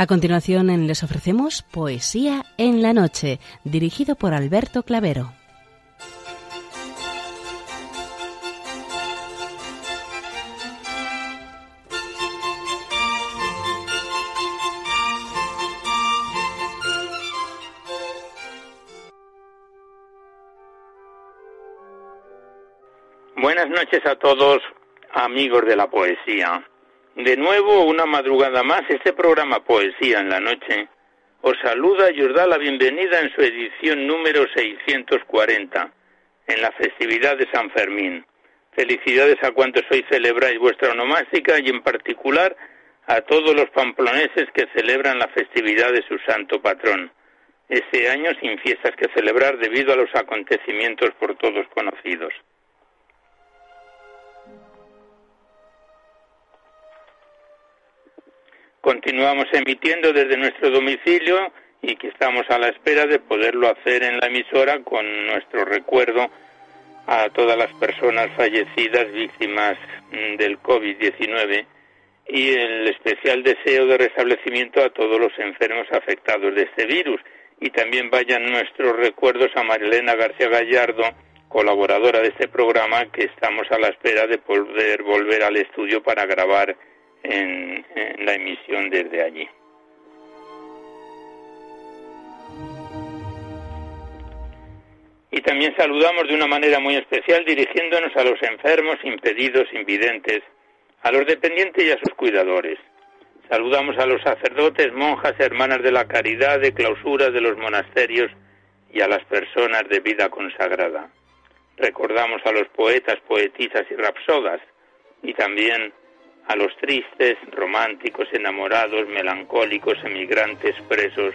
A continuación les ofrecemos Poesía en la Noche, dirigido por Alberto Clavero. Buenas noches a todos, amigos de la poesía. De nuevo, una madrugada más, este programa Poesía en la Noche os saluda y os da la bienvenida en su edición número 640, en la festividad de San Fermín. Felicidades a cuantos hoy celebráis vuestra onomástica y en particular a todos los pamploneses que celebran la festividad de su santo patrón. Este año sin fiestas que celebrar debido a los acontecimientos por todos conocidos. Continuamos emitiendo desde nuestro domicilio y que estamos a la espera de poderlo hacer en la emisora con nuestro recuerdo a todas las personas fallecidas víctimas mm, del COVID-19 y el especial deseo de restablecimiento a todos los enfermos afectados de este virus. Y también vayan nuestros recuerdos a Marilena García Gallardo, colaboradora de este programa, que estamos a la espera de poder volver al estudio para grabar en, la emisión desde allí. Y también saludamos de una manera muy especial dirigiéndonos a los enfermos, impedidos, invidentes, a los dependientes y a sus cuidadores. Saludamos a los sacerdotes, monjas, hermanas de la caridad, de clausura de los monasterios y a las personas de vida consagrada. Recordamos a los poetas, poetisas y rapsodas y también a los tristes, románticos, enamorados, melancólicos, emigrantes, presos,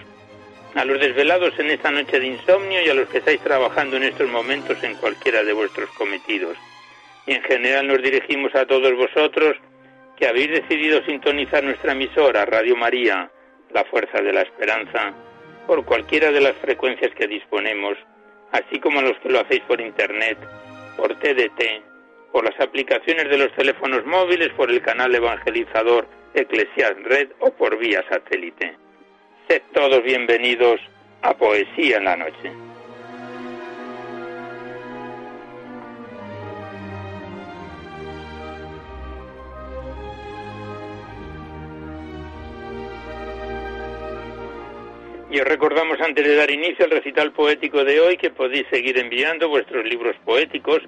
a los desvelados en esta noche de insomnio y a los que estáis trabajando en estos momentos en cualquiera de vuestros cometidos. Y en general nos dirigimos a todos vosotros que habéis decidido sintonizar nuestra emisora Radio María, la fuerza de la esperanza, por cualquiera de las frecuencias que disponemos, así como a los que lo hacéis por Internet, por TDT, por las aplicaciones de los teléfonos móviles, por el canal evangelizador Eclesias Red o por vía satélite. Sed todos bienvenidos a Poesía en la Noche. Y os recordamos antes de dar inicio al recital poético de hoy que podéis seguir enviando vuestros libros poéticos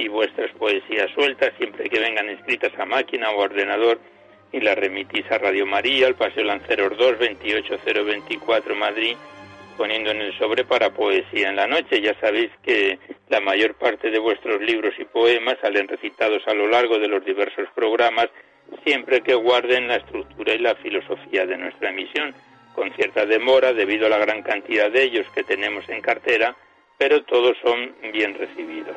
y vuestras poesías sueltas, siempre que vengan escritas a máquina o ordenador, y las remitís a Radio María, al Paseo Lanceros 2, 28024 Madrid, poniendo en el sobre para poesía en la noche. Ya sabéis que la mayor parte de vuestros libros y poemas salen recitados a lo largo de los diversos programas, siempre que guarden la estructura y la filosofía de nuestra emisión, con cierta demora debido a la gran cantidad de ellos que tenemos en cartera, pero todos son bien recibidos.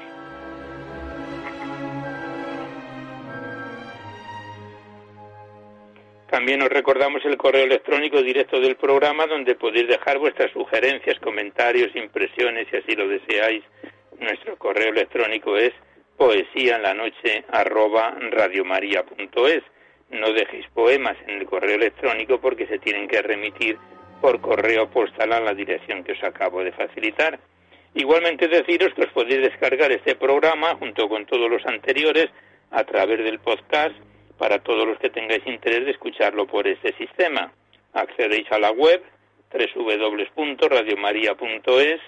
También os recordamos el correo electrónico directo del programa donde podéis dejar vuestras sugerencias, comentarios, impresiones si así lo deseáis. Nuestro correo electrónico es poesía en la noche arroba No dejéis poemas en el correo electrónico porque se tienen que remitir por correo postal a la dirección que os acabo de facilitar. Igualmente deciros que os podéis descargar este programa junto con todos los anteriores a través del podcast para todos los que tengáis interés de escucharlo por este sistema. Accedéis a la web www.radiomaria.es,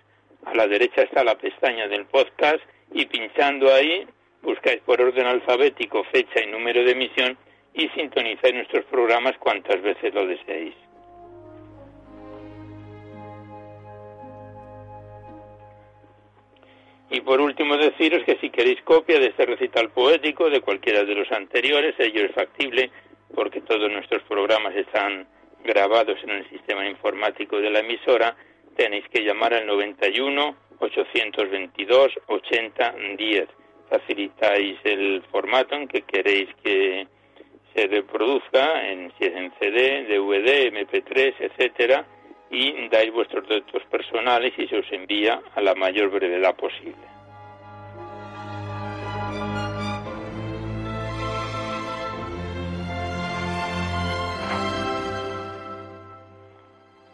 a la derecha está la pestaña del podcast y pinchando ahí buscáis por orden alfabético fecha y número de emisión y sintonizáis nuestros programas cuantas veces lo deseéis. Y por último deciros que si queréis copia de este recital poético, de cualquiera de los anteriores, ello es factible porque todos nuestros programas están grabados en el sistema informático de la emisora, tenéis que llamar al 91 822 80 10. Facilitáis el formato en que queréis que se reproduzca, en, si es en CD, DVD, MP3, etcétera, y dais vuestros datos personales y se os envía a la mayor brevedad posible.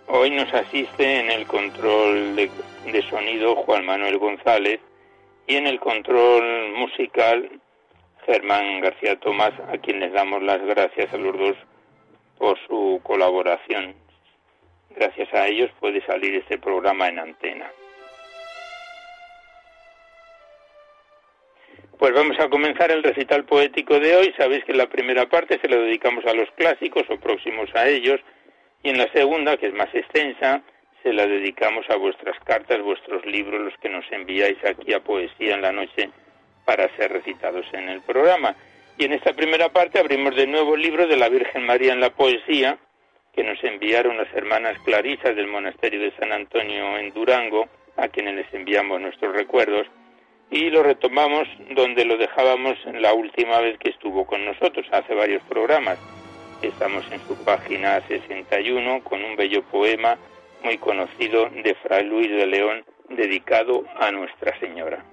Hoy nos asiste en el control de, de sonido Juan Manuel González y en el control musical Germán García Tomás, a quien les damos las gracias a los dos por su colaboración. Gracias a ellos puede salir este programa en antena. Pues vamos a comenzar el recital poético de hoy. Sabéis que en la primera parte se la dedicamos a los clásicos o próximos a ellos y en la segunda, que es más extensa, se la dedicamos a vuestras cartas, vuestros libros, los que nos enviáis aquí a Poesía en la Noche para ser recitados en el programa. Y en esta primera parte abrimos de nuevo el libro de la Virgen María en la Poesía, que nos enviaron las hermanas clarisas del monasterio de San Antonio en Durango, a quienes les enviamos nuestros recuerdos, y lo retomamos donde lo dejábamos la última vez que estuvo con nosotros, hace varios programas. Estamos en su página 61 con un bello poema muy conocido de Fray Luis de León dedicado a Nuestra Señora.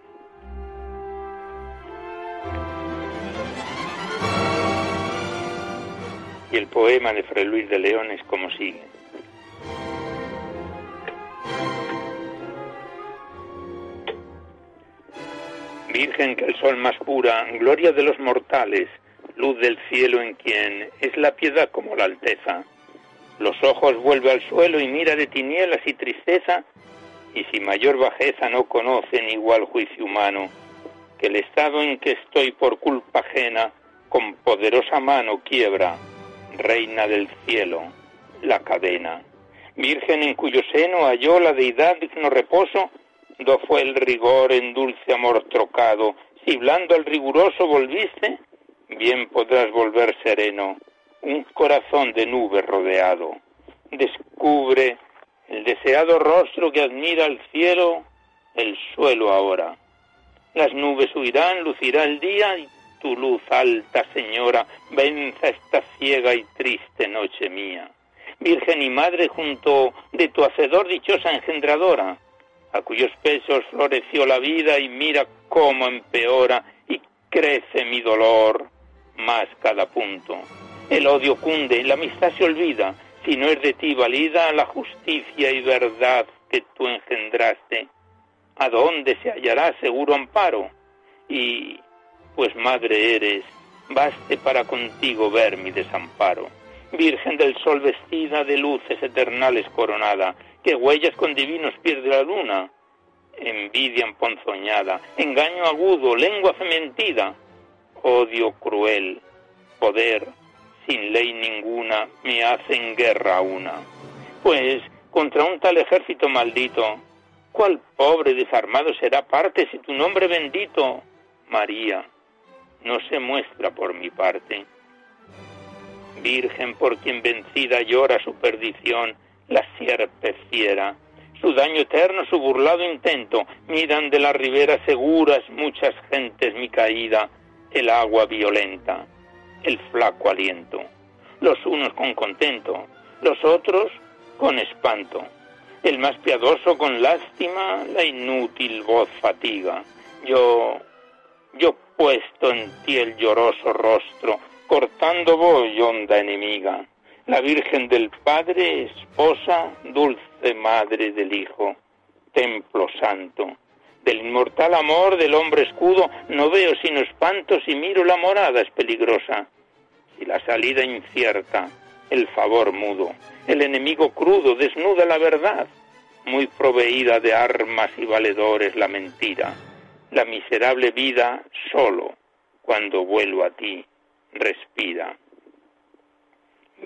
Y el poema de Fray Luis de León es como sigue. Virgen que el sol más pura, gloria de los mortales, luz del cielo en quien es la piedad como la alteza. Los ojos vuelve al suelo y mira de tinieblas y tristeza, y si mayor bajeza no conocen igual juicio humano, que el estado en que estoy por culpa ajena, con poderosa mano quiebra, reina del cielo, la cadena. Virgen en cuyo seno halló la deidad digno reposo, do fue el rigor en dulce amor trocado, si blando al riguroso volviste, bien podrás volver sereno, un corazón de nube rodeado. Descubre el deseado rostro que admira el cielo, el suelo ahora. Las nubes huirán, lucirá el día y tu luz alta, Señora, venza esta ciega y triste noche mía. Virgen y Madre junto de tu Hacedor dichosa engendradora, a cuyos pesos floreció la vida y mira cómo empeora y crece mi dolor más cada punto. El odio cunde, la amistad se olvida, si no es de ti valida la justicia y verdad que tú engendraste. ¿A dónde se hallará seguro amparo? Y pues madre eres, baste para contigo ver mi desamparo. Virgen del sol vestida de luces eternales coronada, que huellas con divinos pies de la luna, envidia emponzoñada, engaño agudo, lengua fementida, odio cruel, poder, sin ley ninguna, me hacen guerra una. Pues contra un tal ejército maldito, ¿cuál pobre desarmado será parte si tu nombre bendito, María, no se muestra por mi parte. Virgen por quien vencida llora su perdición, la sierpe fiera, su daño eterno, su burlado intento, miran de la ribera seguras muchas gentes mi caída, el agua violenta, el flaco aliento, los unos con contento, los otros con espanto, el más piadoso con lástima, la inútil voz fatiga. Yo, yo puesto en ti el lloroso rostro, cortando voy honda enemiga, la Virgen del Padre, esposa, dulce madre del Hijo, templo santo. Del inmortal amor del hombre escudo no veo sino espantos y miro la morada es peligrosa. Si la salida incierta, el favor mudo, el enemigo crudo desnuda la verdad, muy proveída de armas y valedores la mentira la miserable vida solo cuando vuelvo a ti, respira.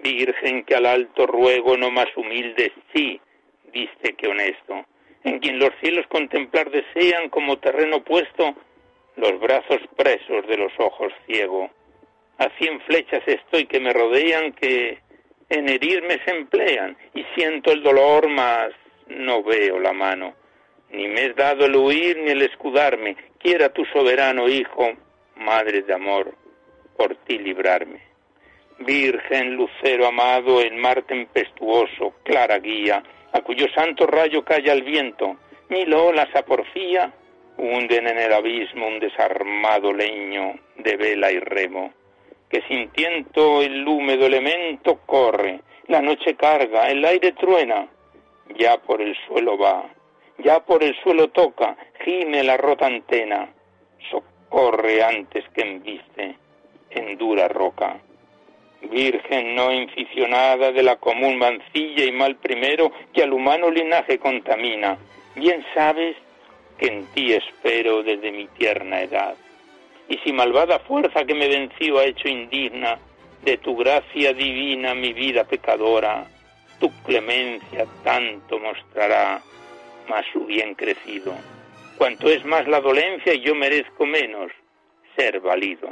Virgen que al alto ruego no más humilde sí, diste que honesto, en quien los cielos contemplar desean como terreno puesto los brazos presos de los ojos ciego. A cien flechas estoy que me rodean que en herirme se emplean y siento el dolor mas no veo la mano ni me es dado el huir ni el escudarme. Quiera tu soberano Hijo, Madre de amor, por ti librarme. Virgen, lucero amado, el mar tempestuoso, clara guía, a cuyo santo rayo calla el viento, mil olas a porfía hunden en el abismo un desarmado leño de vela y remo, que sin tiento el húmedo elemento corre, la noche carga, el aire truena, ya por el suelo va, ya por el suelo toca, gime la rota antena, socorre antes que embiste en dura roca. Virgen no inficionada de la común mancilla y mal primero que al humano linaje contamina, bien sabes que en ti espero desde mi tierna edad. Y si malvada fuerza que me venció ha hecho indigna de tu gracia divina mi vida pecadora, tu clemencia tanto mostrará más su bien crecido. Cuanto es más la dolencia, yo merezco menos ser valido.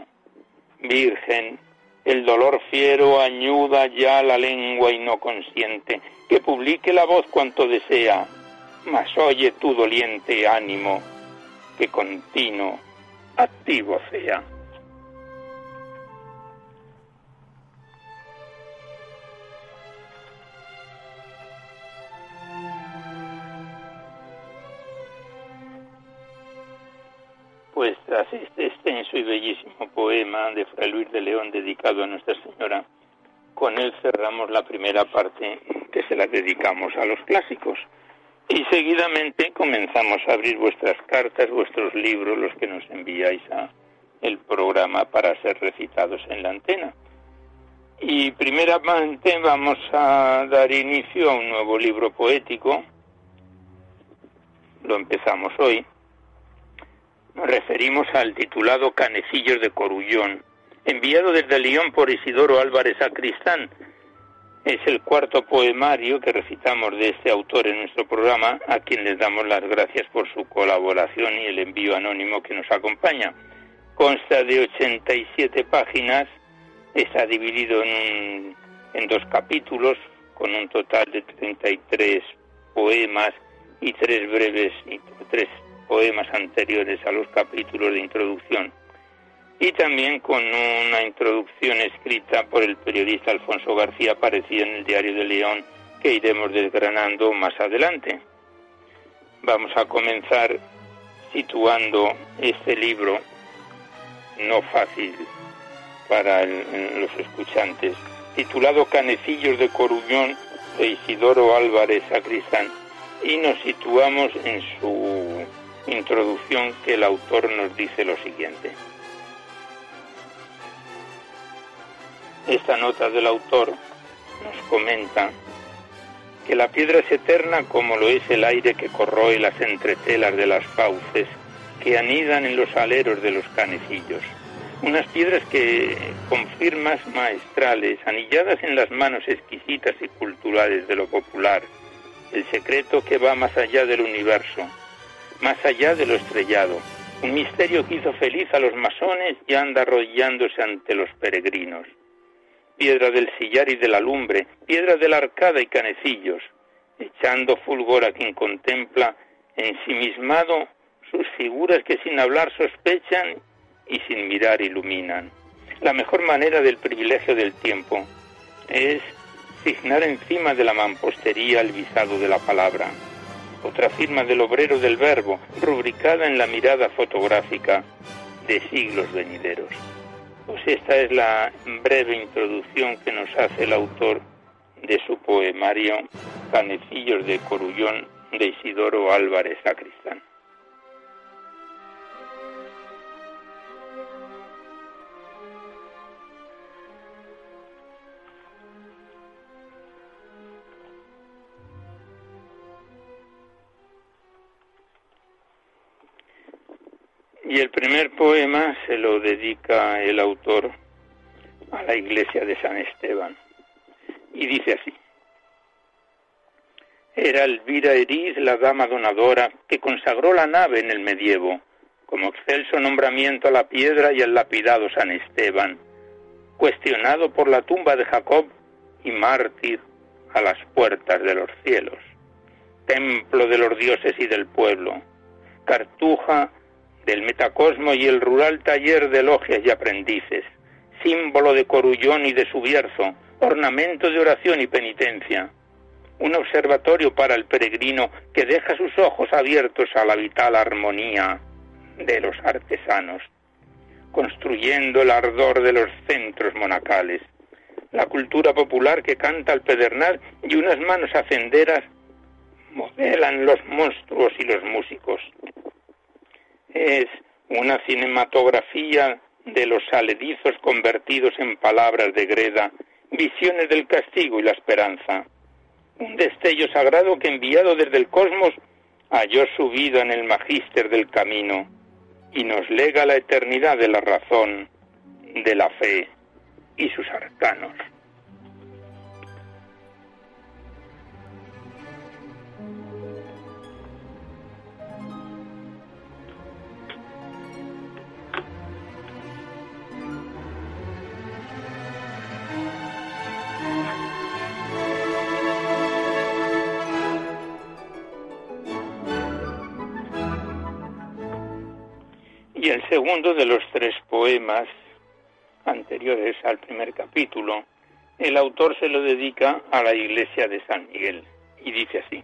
Virgen, el dolor fiero añuda ya la lengua y no consciente, que publique la voz cuanto desea, mas oye tu doliente ánimo, que continuo, activo sea. Pues tras este extenso y bellísimo poema de Fray Luis de León dedicado a Nuestra Señora, con él cerramos la primera parte que se la dedicamos a los clásicos. Y seguidamente comenzamos a abrir vuestras cartas, vuestros libros, los que nos enviáis a el programa para ser recitados en la antena. Y primeramente vamos a dar inicio a un nuevo libro poético. Lo empezamos hoy nos referimos al titulado Canecillos de Corullón, enviado desde León por Isidoro Álvarez Sacristán. Es el cuarto poemario que recitamos de este autor en nuestro programa, a quien les damos las gracias por su colaboración y el envío anónimo que nos acompaña. Consta de 87 páginas, está dividido en, en dos capítulos, con un total de 33 poemas y tres breves tres poemas anteriores a los capítulos de introducción y también con una introducción escrita por el periodista Alfonso García aparecida en el Diario de León que iremos desgranando más adelante. Vamos a comenzar situando este libro no fácil para los escuchantes, titulado Canecillos de Coruñón de Isidoro Álvarez Sacristán, y nos situamos en su introducción que el autor nos dice lo siguiente. Esta nota del autor nos comenta que la piedra es eterna como lo es el aire que corroe las entretelas de las fauces que anidan en los aleros de los canecillos. Unas piedras que, con firmas maestrales, anilladas en las manos exquisitas y culturales de lo popular, el secreto que va más allá del universo, más allá de lo estrellado, un misterio que hizo feliz a los masones y anda arrollándose ante los peregrinos. Piedra del sillar y de la lumbre, piedra de la arcada y canecillos, echando fulgor a quien contempla ensimismado sus figuras que sin hablar sospechan y sin mirar iluminan. La mejor manera del privilegio del tiempo es signar encima de la mampostería el visado de la palabra otra firma del obrero del verbo, rubricada en la mirada fotográfica de siglos venideros. Pues esta es la breve introducción que nos hace el autor de su poemario Canecillos de Corullón de Isidoro Álvarez Sacristán. Y el primer poema se lo dedica el autor a la iglesia de San Esteban. Y dice así. Era Elvira Eriz la dama donadora que consagró la nave en el medievo, como excelso nombramiento a la piedra y al lapidado San Esteban, cuestionado por la tumba de Jacob y mártir a las puertas de los cielos, templo de los dioses y del pueblo, cartuja del metacosmo y el rural taller de logias y aprendices, símbolo de corullón y de subierzo, ornamento de oración y penitencia, un observatorio para el peregrino que deja sus ojos abiertos a la vital armonía de los artesanos, construyendo el ardor de los centros monacales, la cultura popular que canta al pedernal y unas manos hacenderas modelan los monstruos y los músicos. Es una cinematografía de los saledizos convertidos en palabras de greda, visiones del castigo y la esperanza. Un destello sagrado que enviado desde el cosmos halló su vida en el magíster del camino y nos lega la eternidad de la razón, de la fe y sus arcanos. Segundo de los tres poemas anteriores al primer capítulo, el autor se lo dedica a la iglesia de San Miguel y dice así.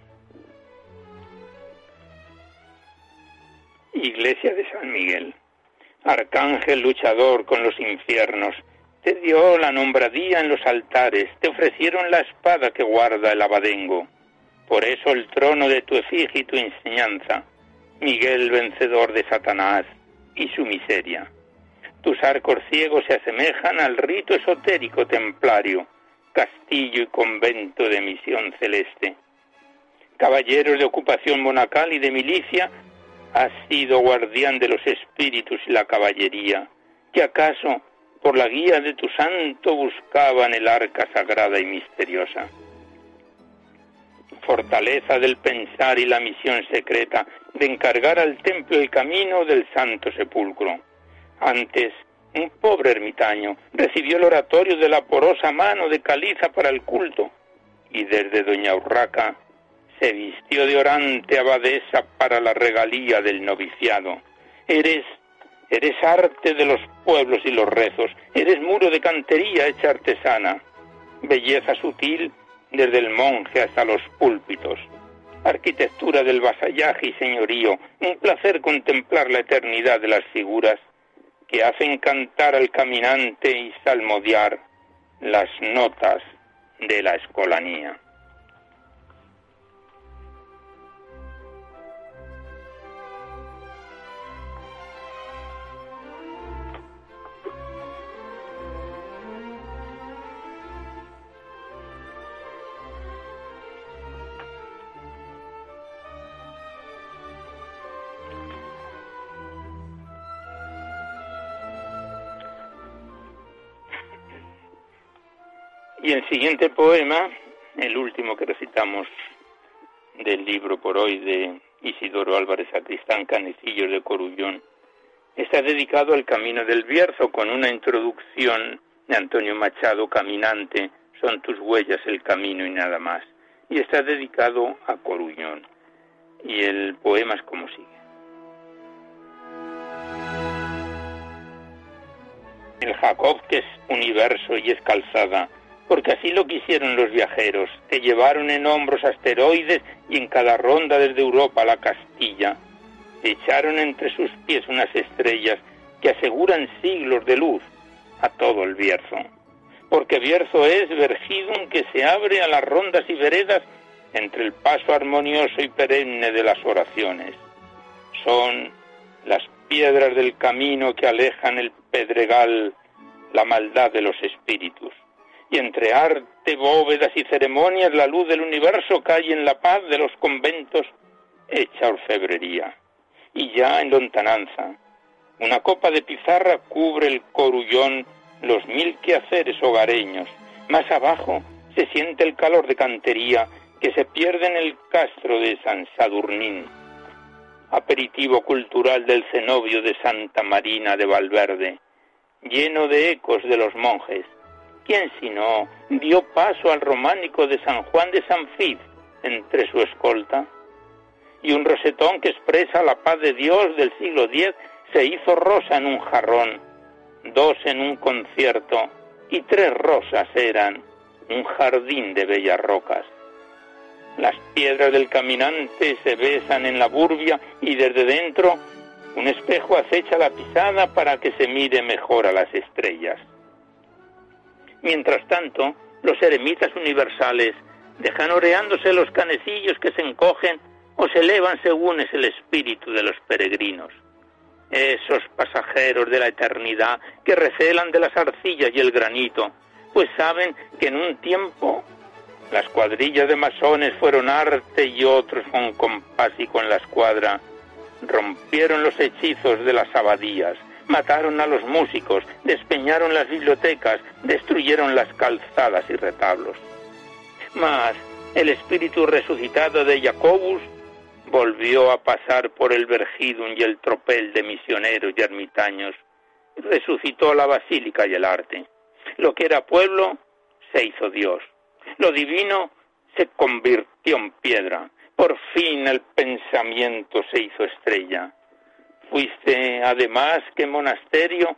Iglesia de San Miguel, arcángel luchador con los infiernos, te dio la nombradía en los altares, te ofrecieron la espada que guarda el abadengo. Por eso el trono de tu efigie y tu enseñanza, Miguel vencedor de Satanás, y su miseria. Tus arcos ciegos se asemejan al rito esotérico templario, castillo y convento de misión celeste. Caballeros de ocupación monacal y de milicia, has sido guardián de los espíritus y la caballería, que acaso por la guía de tu santo buscaban el arca sagrada y misteriosa. Fortaleza del pensar y la misión secreta de encargar al templo el camino del santo sepulcro. Antes, un pobre ermitaño recibió el oratorio de la porosa mano de caliza para el culto, y desde Doña Urraca se vistió de orante abadesa para la regalía del noviciado. Eres, eres arte de los pueblos y los rezos, eres muro de cantería hecha artesana, belleza sutil desde el monje hasta los púlpitos arquitectura del vasallaje y señorío, un placer contemplar la eternidad de las figuras que hacen cantar al caminante y salmodiar las notas de la escolanía. Y el siguiente poema, el último que recitamos del libro por hoy de Isidoro Álvarez Sacristán Canecillos de Corullón, está dedicado al Camino del Bierzo con una introducción de Antonio Machado, Caminante, son tus huellas el camino y nada más. Y está dedicado a Corullón. Y el poema es como sigue. El Jacob que es universo y es calzada, porque así lo quisieron los viajeros. Te llevaron en hombros asteroides y en cada ronda desde Europa a la Castilla. Echaron entre sus pies unas estrellas que aseguran siglos de luz a todo el Bierzo. Porque Bierzo es Vergidum que se abre a las rondas y veredas entre el paso armonioso y perenne de las oraciones. Son las piedras del camino que alejan el pedregal, la maldad de los espíritus y entre arte, bóvedas y ceremonias la luz del universo cae en la paz de los conventos hecha orfebrería. Y ya en lontananza, una copa de pizarra cubre el corullón los mil quehaceres hogareños. Más abajo se siente el calor de cantería que se pierde en el castro de San Sadurnín. Aperitivo cultural del cenobio de Santa Marina de Valverde, lleno de ecos de los monjes, ¿Quién sino dio paso al románico de San Juan de San Fid entre su escolta? Y un rosetón que expresa la paz de Dios del siglo X se hizo rosa en un jarrón, dos en un concierto y tres rosas eran un jardín de bellas rocas. Las piedras del caminante se besan en la burbia y desde dentro un espejo acecha la pisada para que se mire mejor a las estrellas. Mientras tanto, los eremitas universales dejan oreándose los canecillos que se encogen o se elevan según es el espíritu de los peregrinos. Esos pasajeros de la eternidad que recelan de las arcillas y el granito, pues saben que en un tiempo las cuadrillas de masones fueron arte y otros con compás y con la escuadra rompieron los hechizos de las abadías, mataron a los músicos, despeñaron las bibliotecas, destruyeron las calzadas y retablos. Mas el espíritu resucitado de Jacobus volvió a pasar por el Vergidum y el tropel de misioneros y ermitaños, resucitó la basílica y el arte. Lo que era pueblo se hizo Dios. Lo divino se convirtió en piedra. Por fin el pensamiento se hizo estrella. Fuiste además que monasterio,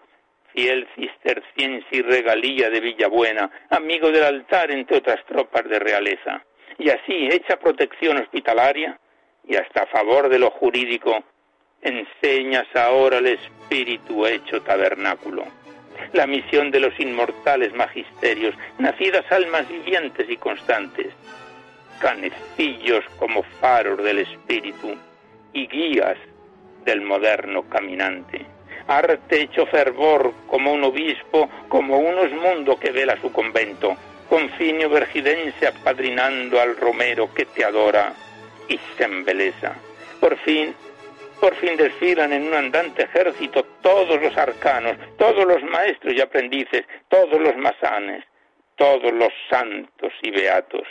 fiel cisterciense y regalía de Villabuena, amigo del altar entre otras tropas de realeza. Y así, hecha protección hospitalaria y hasta favor de lo jurídico, enseñas ahora el espíritu hecho tabernáculo. La misión de los inmortales magisterios, nacidas almas vivientes y constantes, canecillos como faros del espíritu y guías del moderno caminante. Arte hecho fervor como un obispo, como un osmundo que vela su convento, confinio vergidense apadrinando al romero que te adora y se. Por fin, por fin desfilan en un andante ejército todos los arcanos, todos los maestros y aprendices, todos los masanes, todos los santos y beatos.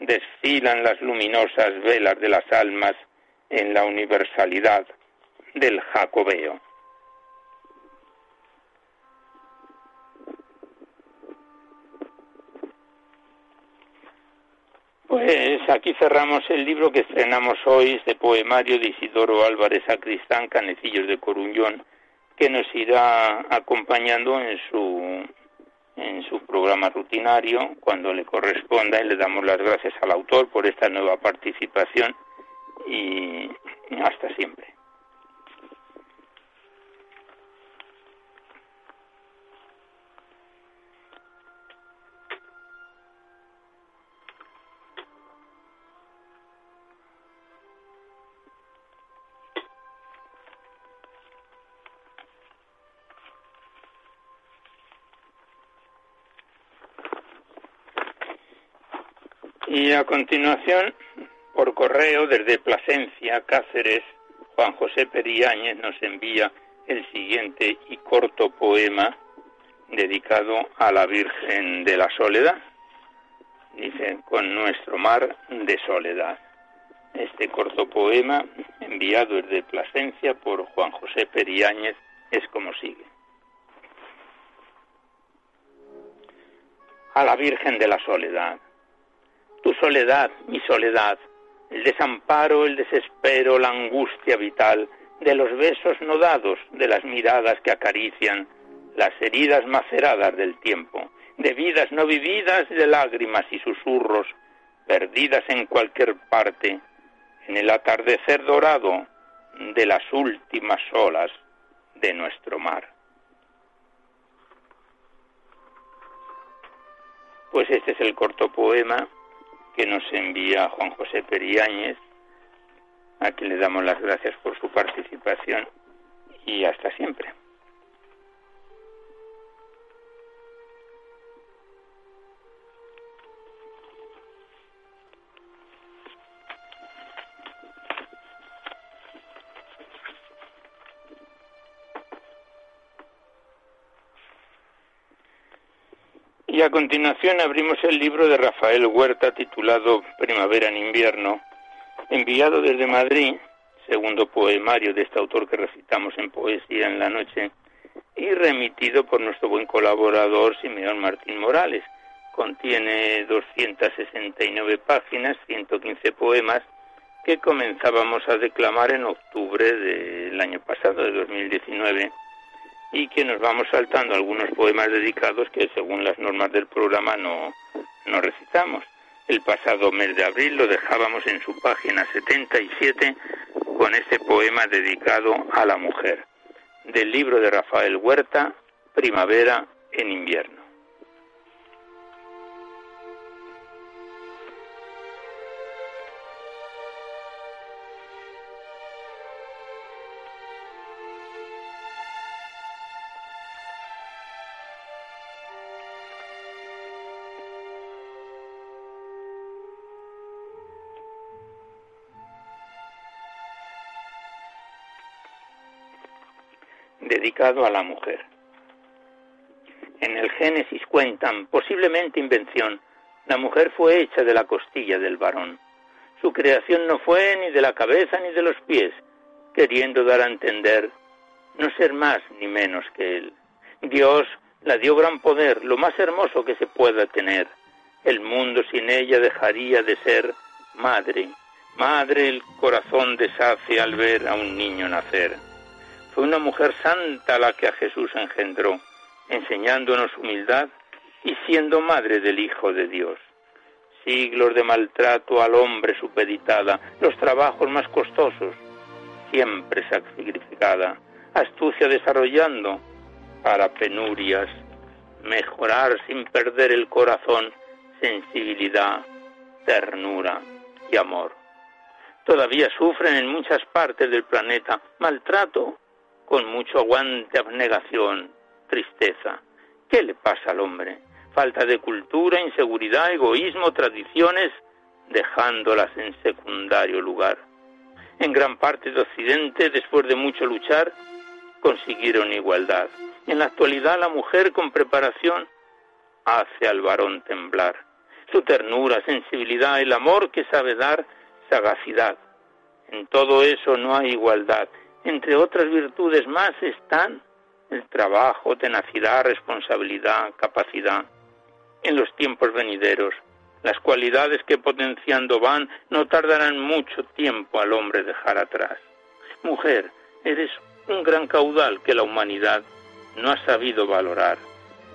Desfilan las luminosas velas de las almas en la universalidad del Jacobeo. Pues aquí cerramos el libro que estrenamos hoy, este poemario de Isidoro Álvarez Sacristán, Canecillos de Coruñón, que nos irá acompañando en su, en su programa rutinario cuando le corresponda y le damos las gracias al autor por esta nueva participación y hasta siempre. Y a continuación, por correo desde Plasencia, Cáceres, Juan José Periáñez nos envía el siguiente y corto poema dedicado a la Virgen de la Soledad. Dice, con nuestro mar de soledad. Este corto poema, enviado desde Plasencia por Juan José Periáñez, es como sigue. A la Virgen de la Soledad tu soledad, mi soledad, el desamparo, el desespero, la angustia vital, de los besos no dados, de las miradas que acarician, las heridas maceradas del tiempo, de vidas no vividas, de lágrimas y susurros, perdidas en cualquier parte, en el atardecer dorado de las últimas olas de nuestro mar. Pues este es el corto poema que nos envía Juan José Periáñez, a quien le damos las gracias por su participación y hasta siempre. A continuación abrimos el libro de Rafael Huerta titulado Primavera en invierno, enviado desde Madrid, segundo poemario de este autor que recitamos en Poesía en la Noche, y remitido por nuestro buen colaborador Simeón Martín Morales. Contiene 269 páginas, 115 poemas, que comenzábamos a declamar en octubre del año pasado, de 2019 y que nos vamos saltando algunos poemas dedicados que según las normas del programa no, no recitamos. El pasado mes de abril lo dejábamos en su página 77 con ese poema dedicado a la mujer, del libro de Rafael Huerta, Primavera en invierno. Dedicado a la mujer. En el Génesis cuentan, posiblemente invención, la mujer fue hecha de la costilla del varón. Su creación no fue ni de la cabeza ni de los pies, queriendo dar a entender no ser más ni menos que él. Dios la dio gran poder, lo más hermoso que se pueda tener. El mundo sin ella dejaría de ser madre. Madre el corazón deshace al ver a un niño nacer. Fue una mujer santa la que a Jesús engendró, enseñándonos humildad y siendo madre del Hijo de Dios. Siglos de maltrato al hombre supeditada, los trabajos más costosos, siempre sacrificada, astucia desarrollando para penurias, mejorar sin perder el corazón, sensibilidad, ternura y amor. Todavía sufren en muchas partes del planeta maltrato con mucho aguante, abnegación, tristeza. ¿Qué le pasa al hombre? Falta de cultura, inseguridad, egoísmo, tradiciones, dejándolas en secundario lugar. En gran parte de Occidente, después de mucho luchar, consiguieron igualdad. En la actualidad la mujer con preparación hace al varón temblar. Su ternura, sensibilidad, el amor que sabe dar, sagacidad. En todo eso no hay igualdad. Entre otras virtudes más están el trabajo, tenacidad, responsabilidad, capacidad. En los tiempos venideros, las cualidades que potenciando van no tardarán mucho tiempo al hombre dejar atrás. Mujer, eres un gran caudal que la humanidad no ha sabido valorar.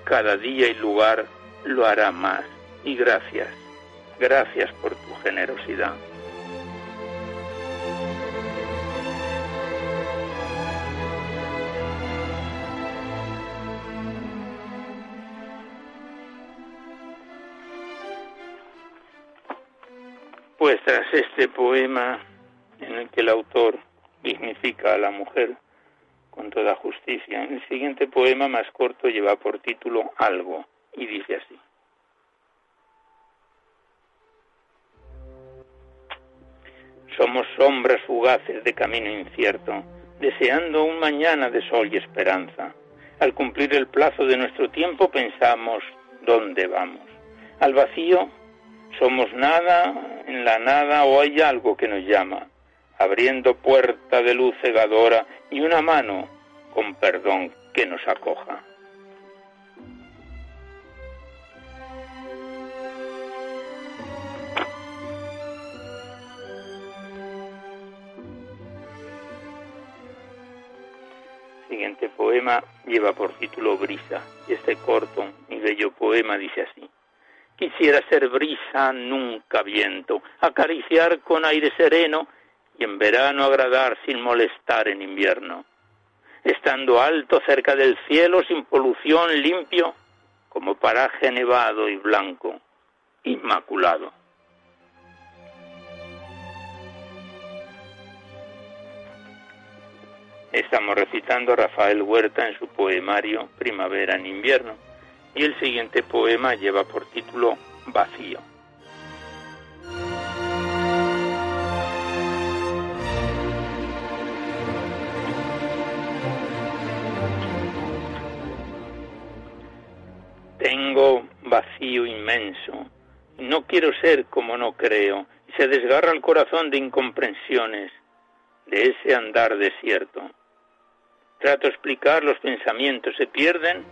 Cada día y lugar lo hará más. Y gracias, gracias por tu generosidad. Pues tras este poema en el que el autor dignifica a la mujer, con toda justicia. El siguiente poema más corto lleva por título Algo y dice así. Somos sombras fugaces de camino incierto, deseando un mañana de sol y esperanza. Al cumplir el plazo de nuestro tiempo pensamos dónde vamos. Al vacío somos nada, en la nada o hay algo que nos llama abriendo puerta de luz cegadora y una mano con perdón que nos acoja. siguiente poema lleva por título Brisa este corto y bello poema dice así. Quisiera ser brisa, nunca viento, acariciar con aire sereno y en verano agradar sin molestar en invierno, estando alto cerca del cielo sin polución limpio, como paraje nevado y blanco, inmaculado. Estamos recitando a Rafael Huerta en su poemario Primavera en invierno y el siguiente poema lleva por título Vacío. Tengo vacío inmenso. No quiero ser como no creo. Se desgarra el corazón de incomprensiones, de ese andar desierto. Trato explicar, los pensamientos se pierden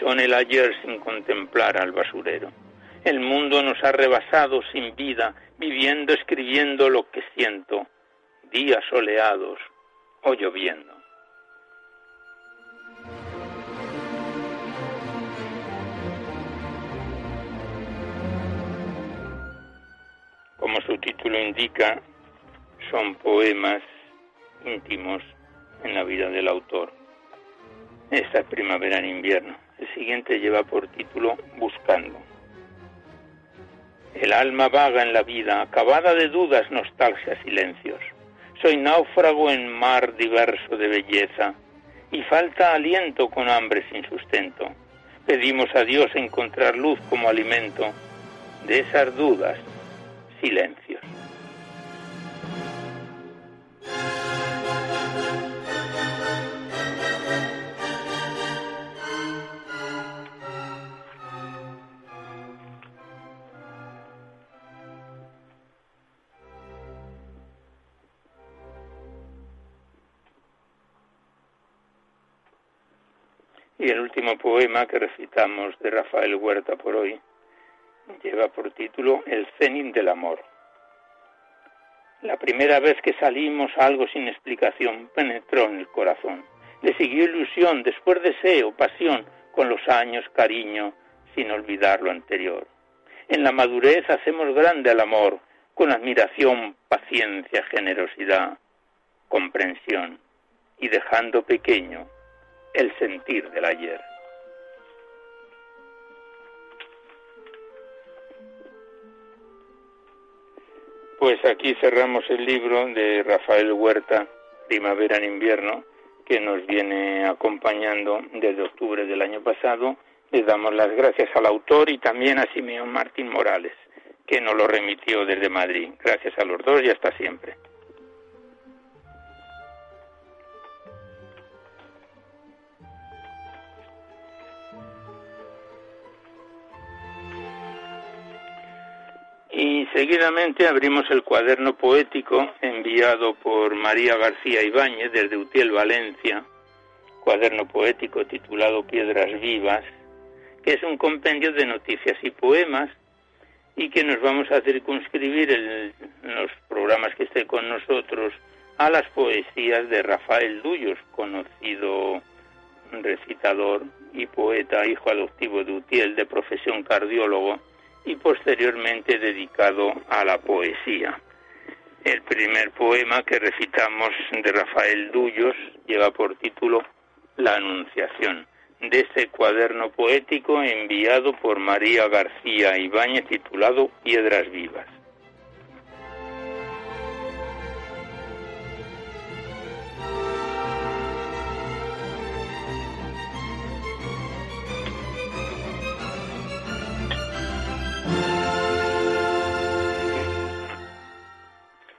son el ayer sin contemplar al basurero. El mundo nos ha rebasado sin vida, viviendo, escribiendo lo que siento, días soleados o lloviendo. como su título indica, son poemas íntimos en la vida del autor. Esta es primavera en invierno. El siguiente lleva por título Buscando. El alma vaga en la vida, acabada de dudas, nostalgias, silencios. Soy náufrago en mar diverso de belleza y falta aliento con hambre sin sustento. Pedimos a Dios encontrar luz como alimento de esas dudas silencios. Y el último poema que recitamos de Rafael Huerta por hoy lleva por título El cenit del amor. La primera vez que salimos algo sin explicación penetró en el corazón. Le siguió ilusión, después deseo, pasión, con los años cariño, sin olvidar lo anterior. En la madurez hacemos grande al amor, con admiración, paciencia, generosidad, comprensión, y dejando pequeño el sentir del ayer. Pues aquí cerramos el libro de Rafael Huerta, Primavera en invierno, que nos viene acompañando desde octubre del año pasado. Le damos las gracias al autor y también a Simeón Martín Morales, que nos lo remitió desde Madrid. Gracias a los dos y hasta siempre. Seguidamente abrimos el cuaderno poético enviado por María García Ibáñez desde Utiel, Valencia, cuaderno poético titulado Piedras Vivas, que es un compendio de noticias y poemas y que nos vamos a circunscribir en los programas que esté con nosotros a las poesías de Rafael Duyos, conocido recitador y poeta, hijo adoptivo de Utiel, de profesión cardiólogo, y posteriormente dedicado a la poesía. El primer poema que recitamos de Rafael Dullos lleva por título La Anunciación, de este cuaderno poético enviado por María García Ibáñez titulado Piedras Vivas.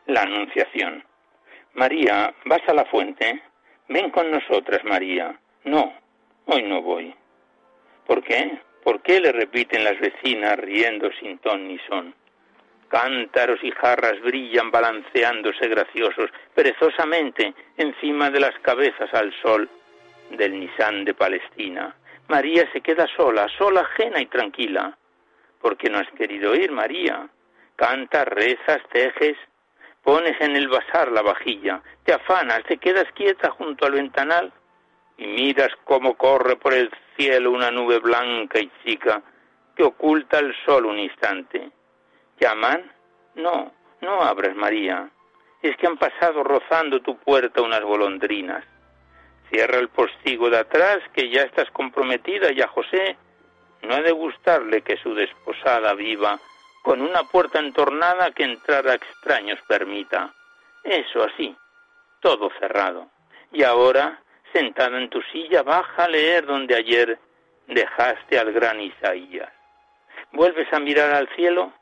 La Anunciación. María, ¿vas a la fuente? Ven con nosotras, María. No, hoy no voy. ¿Por qué? ¿Por qué le repiten las vecinas riendo sin ton ni son? Cántaros y jarras brillan balanceándose graciosos, perezosamente, encima de las cabezas al sol del Nisán de Palestina. María se queda sola, sola, ajena y tranquila. ¿Por qué no has querido ir, María? Cantas, rezas, tejes, Pones en el vasar la vajilla, te afanas, te quedas quieta junto al ventanal y miras cómo corre por el cielo una nube blanca y chica que oculta el sol un instante. ¿Llaman? No, no abres, María. Es que han pasado rozando tu puerta unas golondrinas. Cierra el postigo de atrás, que ya estás comprometida y a José no ha de gustarle que su desposada viva con una puerta entornada que entrar a extraños permita. Eso así, todo cerrado. Y ahora, sentada en tu silla, baja a leer donde ayer dejaste al gran Isaías. ¿Vuelves a mirar al cielo?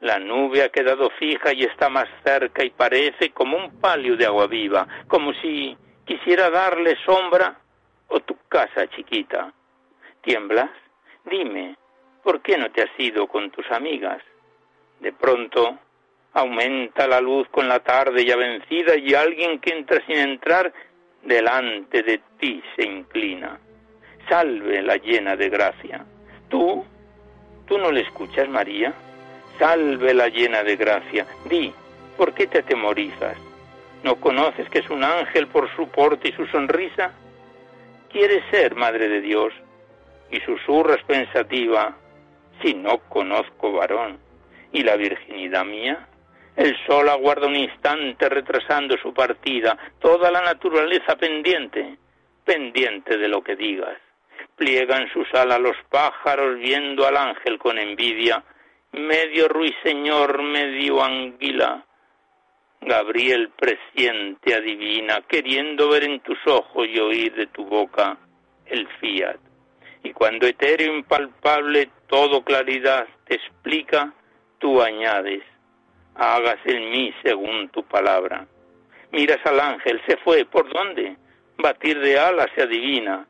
La nube ha quedado fija y está más cerca y parece como un palio de agua viva, como si quisiera darle sombra o tu casa chiquita. ¿Tiemblas? Dime, ¿por qué no te has ido con tus amigas? De pronto aumenta la luz con la tarde ya vencida y alguien que entra sin entrar delante de ti se inclina. Salve la llena de gracia. ¿Tú? ¿Tú no le escuchas, María? Salve la llena de gracia. Di, ¿por qué te atemorizas? ¿No conoces que es un ángel por su porte y su sonrisa? ¿Quieres ser madre de Dios? Y susurras pensativa, si no conozco varón, ¿y la virginidad mía? El sol aguarda un instante retrasando su partida, toda la naturaleza pendiente, pendiente de lo que digas. Pliegan sus alas los pájaros viendo al ángel con envidia, medio ruiseñor, medio anguila. Gabriel presiente adivina, queriendo ver en tus ojos y oír de tu boca el fiat. Y cuando etéreo impalpable todo claridad te explica, tú añades, hágase en mí según tu palabra. Miras al ángel, se fue, ¿por dónde? Batir de alas se adivina,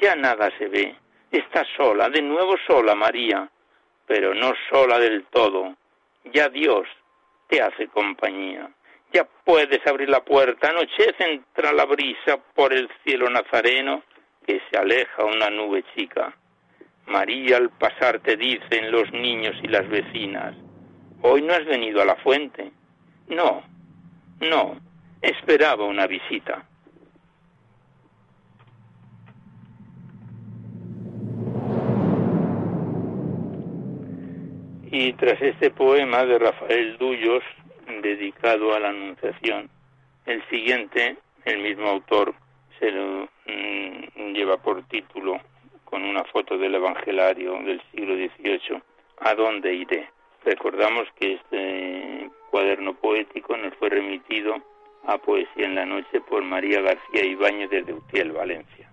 ya nada se ve, está sola, de nuevo sola María, pero no sola del todo, ya Dios te hace compañía. Ya puedes abrir la puerta, anochece entra la brisa por el cielo nazareno que se aleja una nube chica. María al pasar te dicen los niños y las vecinas, hoy no has venido a la fuente. No, no, esperaba una visita. Y tras este poema de Rafael Dullos, dedicado a la Anunciación, el siguiente, el mismo autor, se lo lleva por título con una foto del Evangelario del siglo XVIII, ¿A dónde iré? Recordamos que este cuaderno poético nos fue remitido a Poesía en la Noche por María García Ibáñez desde Utiel, Valencia.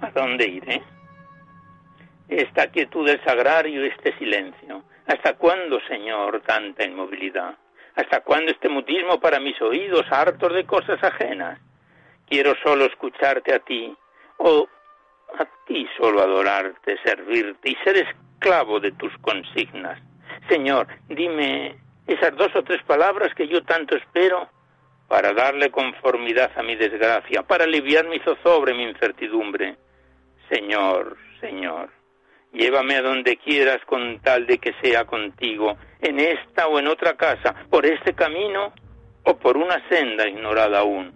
¿A dónde iré? Esta quietud del sagrario, este silencio. ¿Hasta cuándo, Señor, tanta inmovilidad? ¿Hasta cuándo este mutismo para mis oídos, hartos de cosas ajenas? Quiero solo escucharte a ti, o a ti solo adorarte, servirte y ser esclavo de tus consignas. Señor, dime esas dos o tres palabras que yo tanto espero para darle conformidad a mi desgracia, para aliviar mi zozobra mi incertidumbre. Señor, Señor, llévame a donde quieras con tal de que sea contigo, en esta o en otra casa, por este camino o por una senda ignorada aún.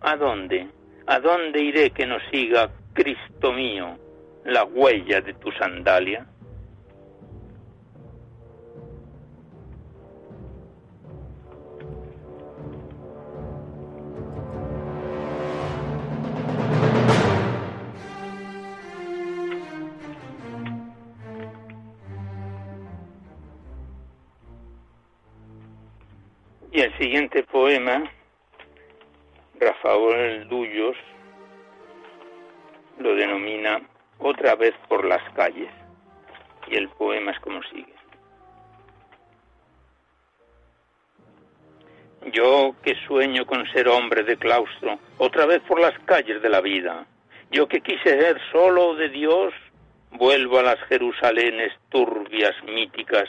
¿A dónde? ¿A dónde iré que no siga, Cristo mío, la huella de tu sandalia? Siguiente poema, Rafael Dullos, lo denomina Otra vez por las calles. Y el poema es como sigue. Yo que sueño con ser hombre de claustro, otra vez por las calles de la vida. Yo que quise ser solo de Dios, vuelvo a las Jerusalenes turbias, míticas,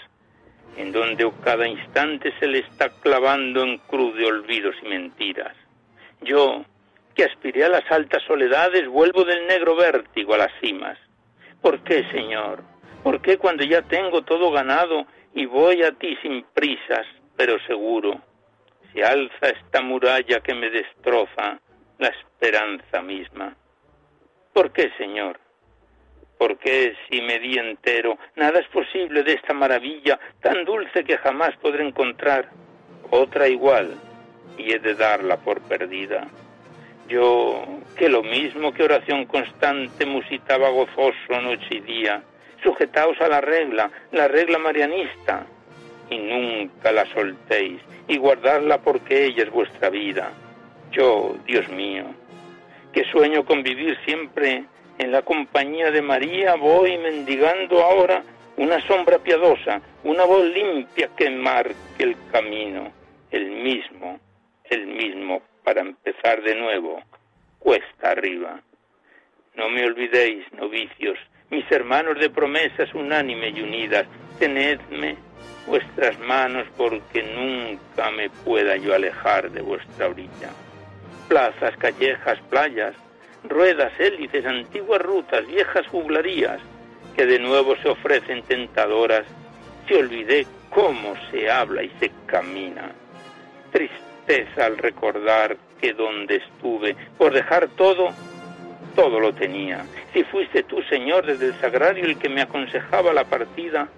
en donde cada instante se le está clavando en cruz de olvidos y mentiras. Yo, que aspiré a las altas soledades, vuelvo del negro vértigo a las cimas. ¿Por qué, Señor? ¿Por qué cuando ya tengo todo ganado y voy a ti sin prisas, pero seguro? Se alza esta muralla que me destroza la esperanza misma. ¿Por qué, Señor? Porque si me di entero, nada es posible de esta maravilla tan dulce que jamás podré encontrar otra igual y he de darla por perdida. Yo, que lo mismo que oración constante musitaba gozoso noche y día, sujetaos a la regla, la regla marianista, y nunca la soltéis, y guardadla porque ella es vuestra vida. Yo, Dios mío, que sueño con vivir siempre en la compañía de María voy mendigando ahora una sombra piadosa, una voz limpia que marque el camino, el mismo, el mismo, para empezar de nuevo, cuesta arriba. No me olvidéis, novicios, mis hermanos de promesas unánimes y unidas, tenedme vuestras manos porque nunca me pueda yo alejar de vuestra orilla. Plazas, callejas, playas, ruedas, hélices, antiguas rutas, viejas juglarías, que de nuevo se ofrecen tentadoras, se olvidé cómo se habla y se camina. Tristeza al recordar que donde estuve, por dejar todo, todo lo tenía. Si fuiste tú, Señor, desde el sagrario el que me aconsejaba la partida,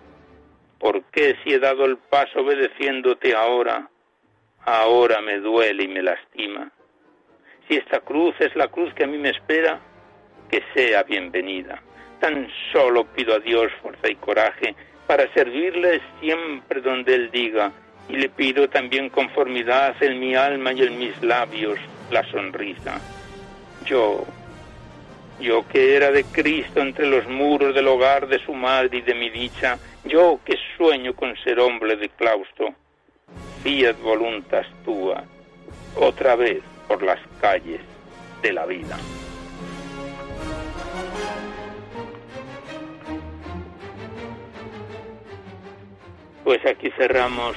¿por qué si he dado el paso obedeciéndote ahora, ahora me duele y me lastima? Si esta cruz es la cruz que a mí me espera, que sea bienvenida. Tan solo pido a Dios fuerza y coraje para servirle siempre donde Él diga, y le pido también conformidad en mi alma y en mis labios la sonrisa. Yo, yo que era de Cristo entre los muros del hogar de su madre y de mi dicha, yo que sueño con ser hombre de claustro, fiat voluntas tua, otra vez por las calles de la vida. Pues aquí cerramos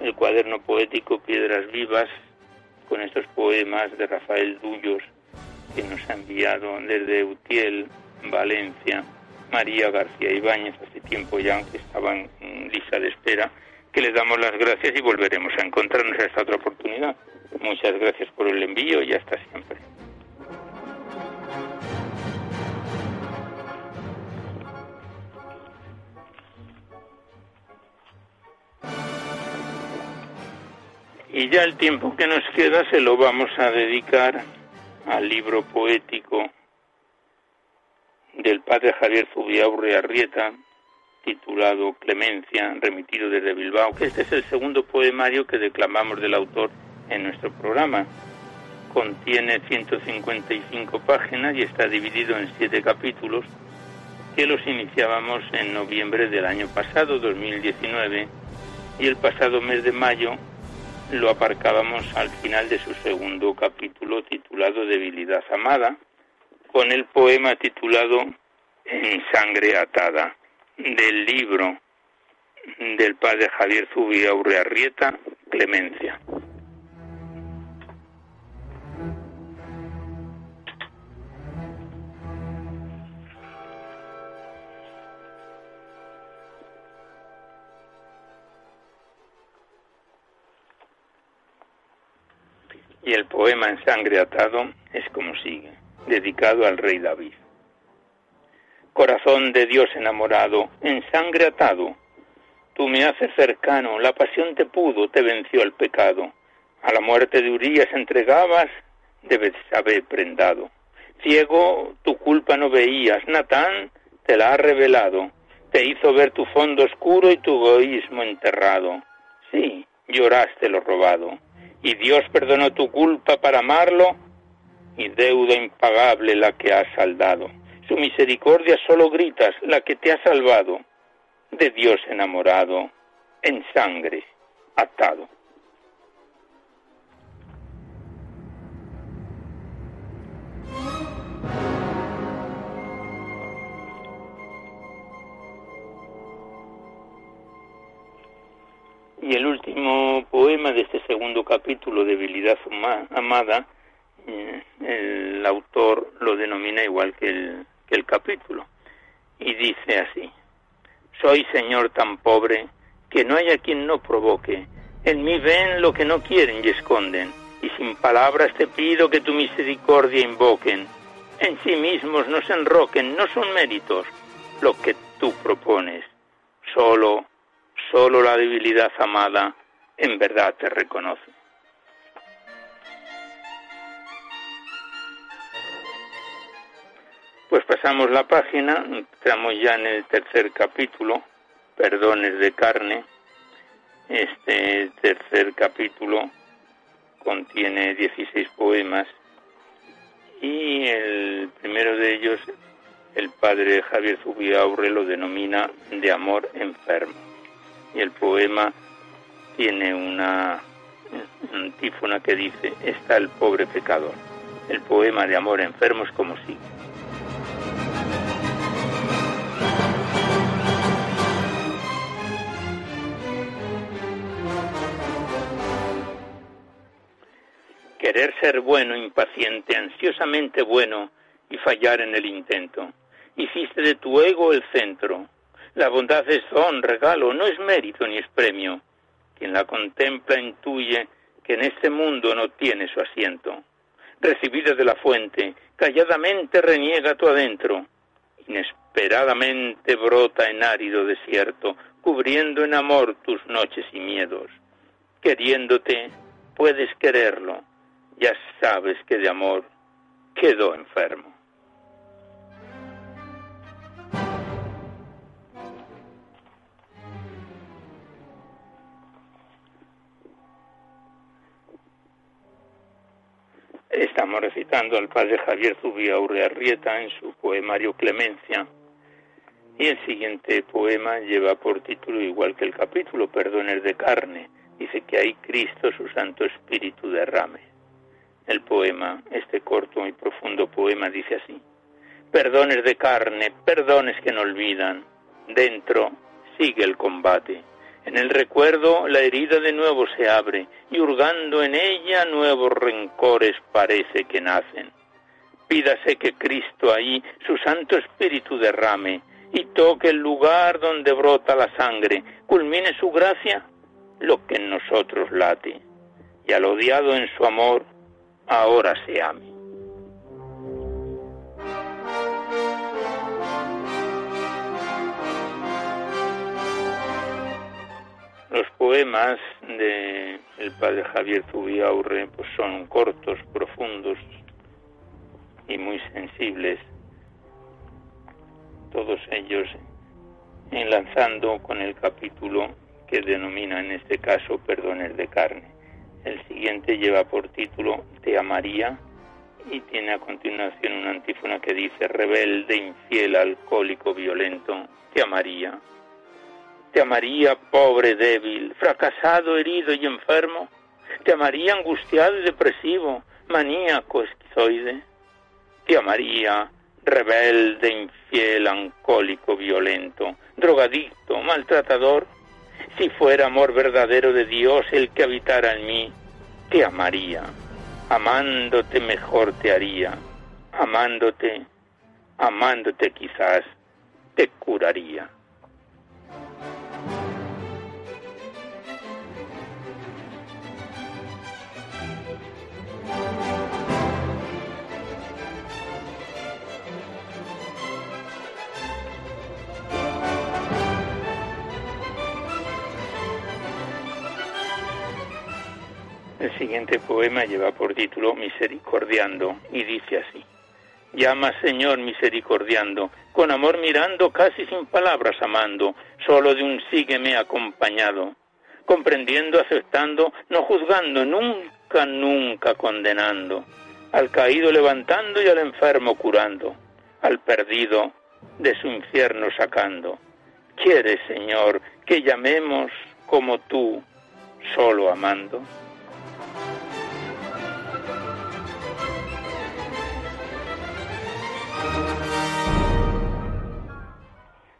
el cuaderno poético Piedras Vivas con estos poemas de Rafael Dullos que nos ha enviado desde Utiel, Valencia, María García Ibáñez, hace tiempo ya que estaba en lista de espera, que les damos las gracias y volveremos a encontrarnos a esta otra oportunidad. Muchas gracias por el envío y hasta siempre. Y ya el tiempo que nos queda se lo vamos a dedicar al libro poético del padre Javier Zubiaurre Arrieta, titulado Clemencia, remitido desde Bilbao, que este es el segundo poemario que declamamos del autor en nuestro programa. Contiene 155 páginas y está dividido en siete capítulos que los iniciábamos en noviembre del año pasado, 2019, y el pasado mes de mayo lo aparcábamos al final de su segundo capítulo titulado Debilidad Amada, con el poema titulado En sangre atada, del libro del padre Javier Zubia Urrearrieta, Clemencia. Y el poema en sangre atado es como sigue, dedicado al rey David. Corazón de Dios enamorado, en sangre atado, tú me haces cercano, la pasión te pudo, te venció el pecado. A la muerte de Urías entregabas, debes haber prendado. Ciego, tu culpa no veías, Natán te la ha revelado, te hizo ver tu fondo oscuro y tu egoísmo enterrado. Sí, lloraste lo robado y Dios perdonó tu culpa para amarlo y deuda impagable la que has saldado. Su misericordia solo gritas, la que te ha salvado, de Dios enamorado, en sangre atado. Y el último poema de este segundo capítulo, Debilidad Amada, eh, el autor lo denomina igual que el, que el capítulo. Y dice así, Soy Señor tan pobre que no haya quien no provoque. En mí ven lo que no quieren y esconden, y sin palabras te pido que tu misericordia invoquen. En sí mismos no se enroquen, no son méritos lo que tú propones. Solo Solo la debilidad amada en verdad te reconoce. Pues pasamos la página, estamos ya en el tercer capítulo, Perdones de carne. Este tercer capítulo contiene 16 poemas y el primero de ellos el padre Javier Zubiaurre lo denomina de amor enfermo y el poema tiene una antífona que dice, está el pobre pecador. El poema de amor enfermo es como sigue. Querer ser bueno, impaciente, ansiosamente bueno y fallar en el intento. Hiciste de tu ego el centro, la bondad es don, regalo, no es mérito ni es premio. Quien la contempla intuye que en este mundo no tiene su asiento. Recibida de la fuente, calladamente reniega tu adentro. Inesperadamente brota en árido desierto, cubriendo en amor tus noches y miedos. Queriéndote, puedes quererlo, ya sabes que de amor quedó enfermo. Estamos recitando al padre Javier Zubia Urrearrieta en su poemario Clemencia. Y el siguiente poema lleva por título, igual que el capítulo, Perdones de carne. Dice que hay Cristo, su Santo Espíritu derrame. El poema, este corto y profundo poema, dice así. Perdones de carne, perdones que no olvidan. Dentro sigue el combate. En el recuerdo la herida de nuevo se abre y hurgando en ella nuevos rencores parece que nacen. Pídase que Cristo ahí su Santo Espíritu derrame y toque el lugar donde brota la sangre, culmine su gracia lo que en nosotros late, y al odiado en su amor ahora se ame. Los poemas de el padre Javier Zubiaurre pues son cortos, profundos y muy sensibles. Todos ellos enlazando con el capítulo que denomina en este caso Perdones de carne. El siguiente lleva por título Te amaría y tiene a continuación una antífona que dice rebelde, infiel, alcohólico, violento, te amaría te amaría pobre, débil, fracasado, herido y enfermo. Te amaría angustiado y depresivo, maníaco, esquizoide. Te amaría rebelde, infiel, alcohólico, violento, drogadicto, maltratador. Si fuera amor verdadero de Dios el que habitara en mí, te amaría. Amándote mejor te haría. Amándote, amándote quizás, te curaría. Siguiente poema lleva por título Misericordiando y dice así. Llama Señor misericordiando, con amor mirando, casi sin palabras amando, solo de un sígueme acompañado, comprendiendo, aceptando, no juzgando, nunca, nunca condenando, al caído levantando y al enfermo curando, al perdido de su infierno sacando. ¿Quieres, Señor, que llamemos como tú, solo amando?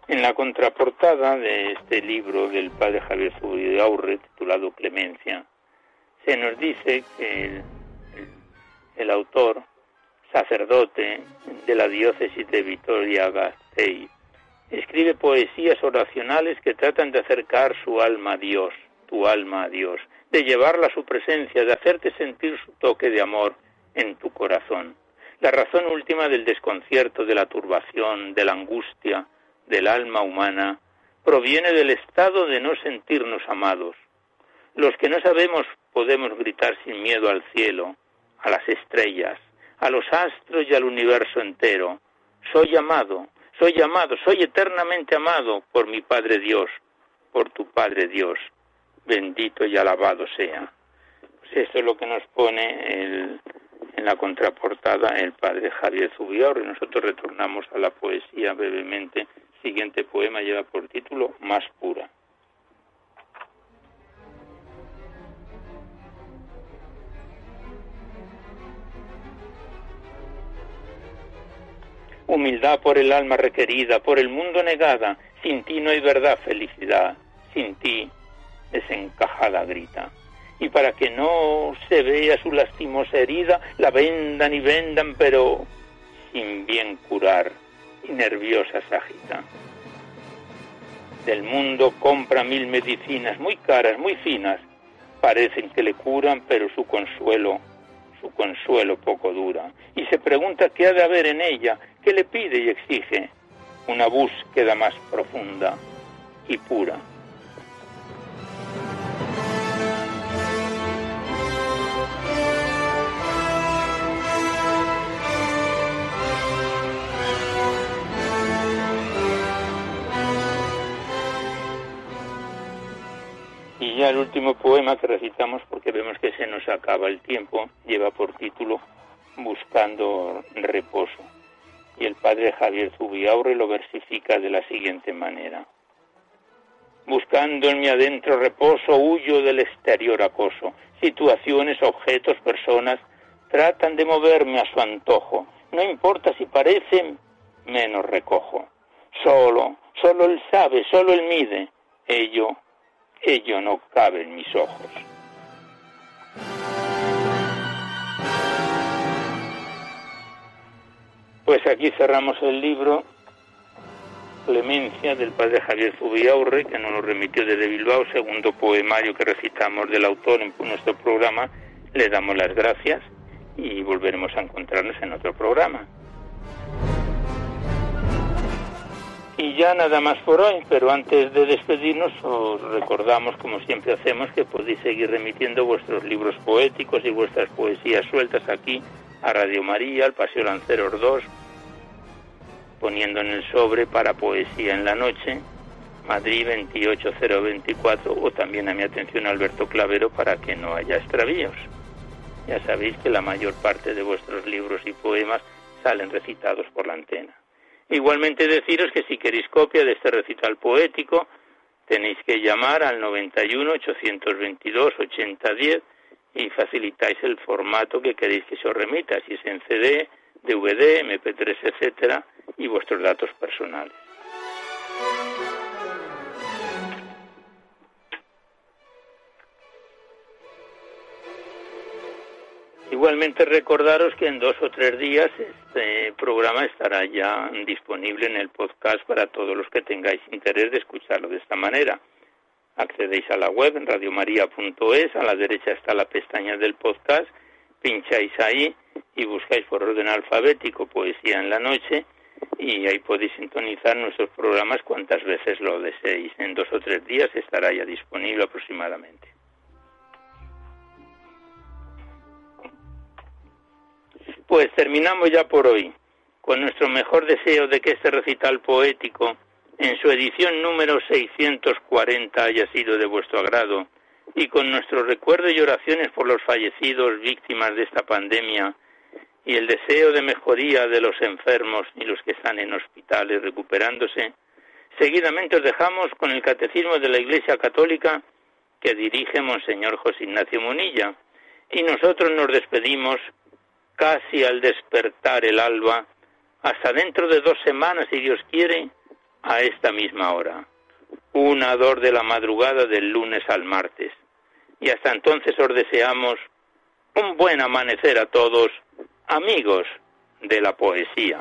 En la contraportada de este libro del padre Javier Zubiaurre, titulado Clemencia, se nos dice que el, autor, sacerdote de la diócesis de Vitoria-Gasteiz, escribe poesías oracionales que tratan de acercar su alma a Dios, tu alma a Dios, de llevarla a su presencia, de hacerte sentir su toque de amor en tu corazón. La razón última del desconcierto, de la turbación, de la angustia, del alma humana proviene del estado de no sentirnos amados. Los que no sabemos podemos gritar sin miedo al cielo, a las estrellas, a los astros y al universo entero. Soy amado, soy amado, soy eternamente amado por mi Padre Dios, por tu Padre Dios. Bendito y alabado sea. Pues esto es lo que nos pone en la contraportada el Padre Javier Zubior y nosotros retornamos a la poesía brevemente siguiente poema lleva por título Más pura. Humildad por el alma requerida, por el mundo negada, sin ti no hay verdad, felicidad, sin ti desencajada grita. Y para que no se vea su lastimosa herida, la vendan y vendan, pero sin bien curar y nerviosa se agita. Del mundo compra mil medicinas muy caras, muy finas, parecen que le curan, pero su consuelo, su consuelo poco dura. Y se pregunta qué ha de haber en ella, qué le pide y exige una búsqueda más profunda y pura. Ya el último poema que recitamos, porque vemos que se nos acaba el tiempo, lleva por título Buscando reposo. Y el padre Javier Zubiaurre lo versifica de la siguiente manera. Buscando en mi adentro reposo, huyo del exterior acoso. Situaciones, objetos, personas tratan de moverme a su antojo. No importa si parecen, menos recojo. Solo, solo él sabe, solo él mide. Ello ello no cabe en mis ojos. Pues aquí cerramos el libro Clemencia del padre Javier Zubiaurre, que nos lo remitió desde Bilbao, segundo poemario que recitamos del autor en nuestro programa. Le damos las gracias y volveremos a encontrarnos en otro programa. Y ya nada más por hoy, pero antes de despedirnos os recordamos, como siempre hacemos, que podéis seguir remitiendo vuestros libros poéticos y vuestras poesías sueltas aquí a Radio María, al Paseo Lanceros 2, poniendo en el sobre para Poesía en la Noche, Madrid 28024, o también a mi atención Alberto Clavero para que no haya extravíos. Ya sabéis que la mayor parte de vuestros libros y poemas salen recitados por la antena. Igualmente deciros que si queréis copia de este recital poético, tenéis que llamar al 91 822 8010 y facilitáis el formato que queréis que se os remita, si es en CD, DVD, MP3, etcétera, y vuestros datos personales. Igualmente recordaros que en dos o tres días este programa estará ya disponible en el podcast para todos los que tengáis interés de escucharlo de esta manera. Accedéis a la web en radiomaria.es, a la derecha está la pestaña del podcast, pincháis ahí y buscáis por orden alfabético Poesía en la Noche y ahí podéis sintonizar nuestros programas cuantas veces lo deseéis. En dos o tres días estará ya disponible aproximadamente. Pues terminamos ya por hoy con nuestro mejor deseo de que este recital poético, en su edición número 640, haya sido de vuestro agrado y con nuestro recuerdo y oraciones por los fallecidos víctimas de esta pandemia y el deseo de mejoría de los enfermos y los que están en hospitales recuperándose, seguidamente os dejamos con el Catecismo de la Iglesia Católica que dirige Monseñor José Ignacio Munilla, y nosotros nos despedimos casi al despertar el alba, hasta dentro de dos semanas, si Dios quiere, a esta misma hora, una dor de la madrugada del lunes al martes. Y hasta entonces os deseamos un buen amanecer a todos amigos de la poesía.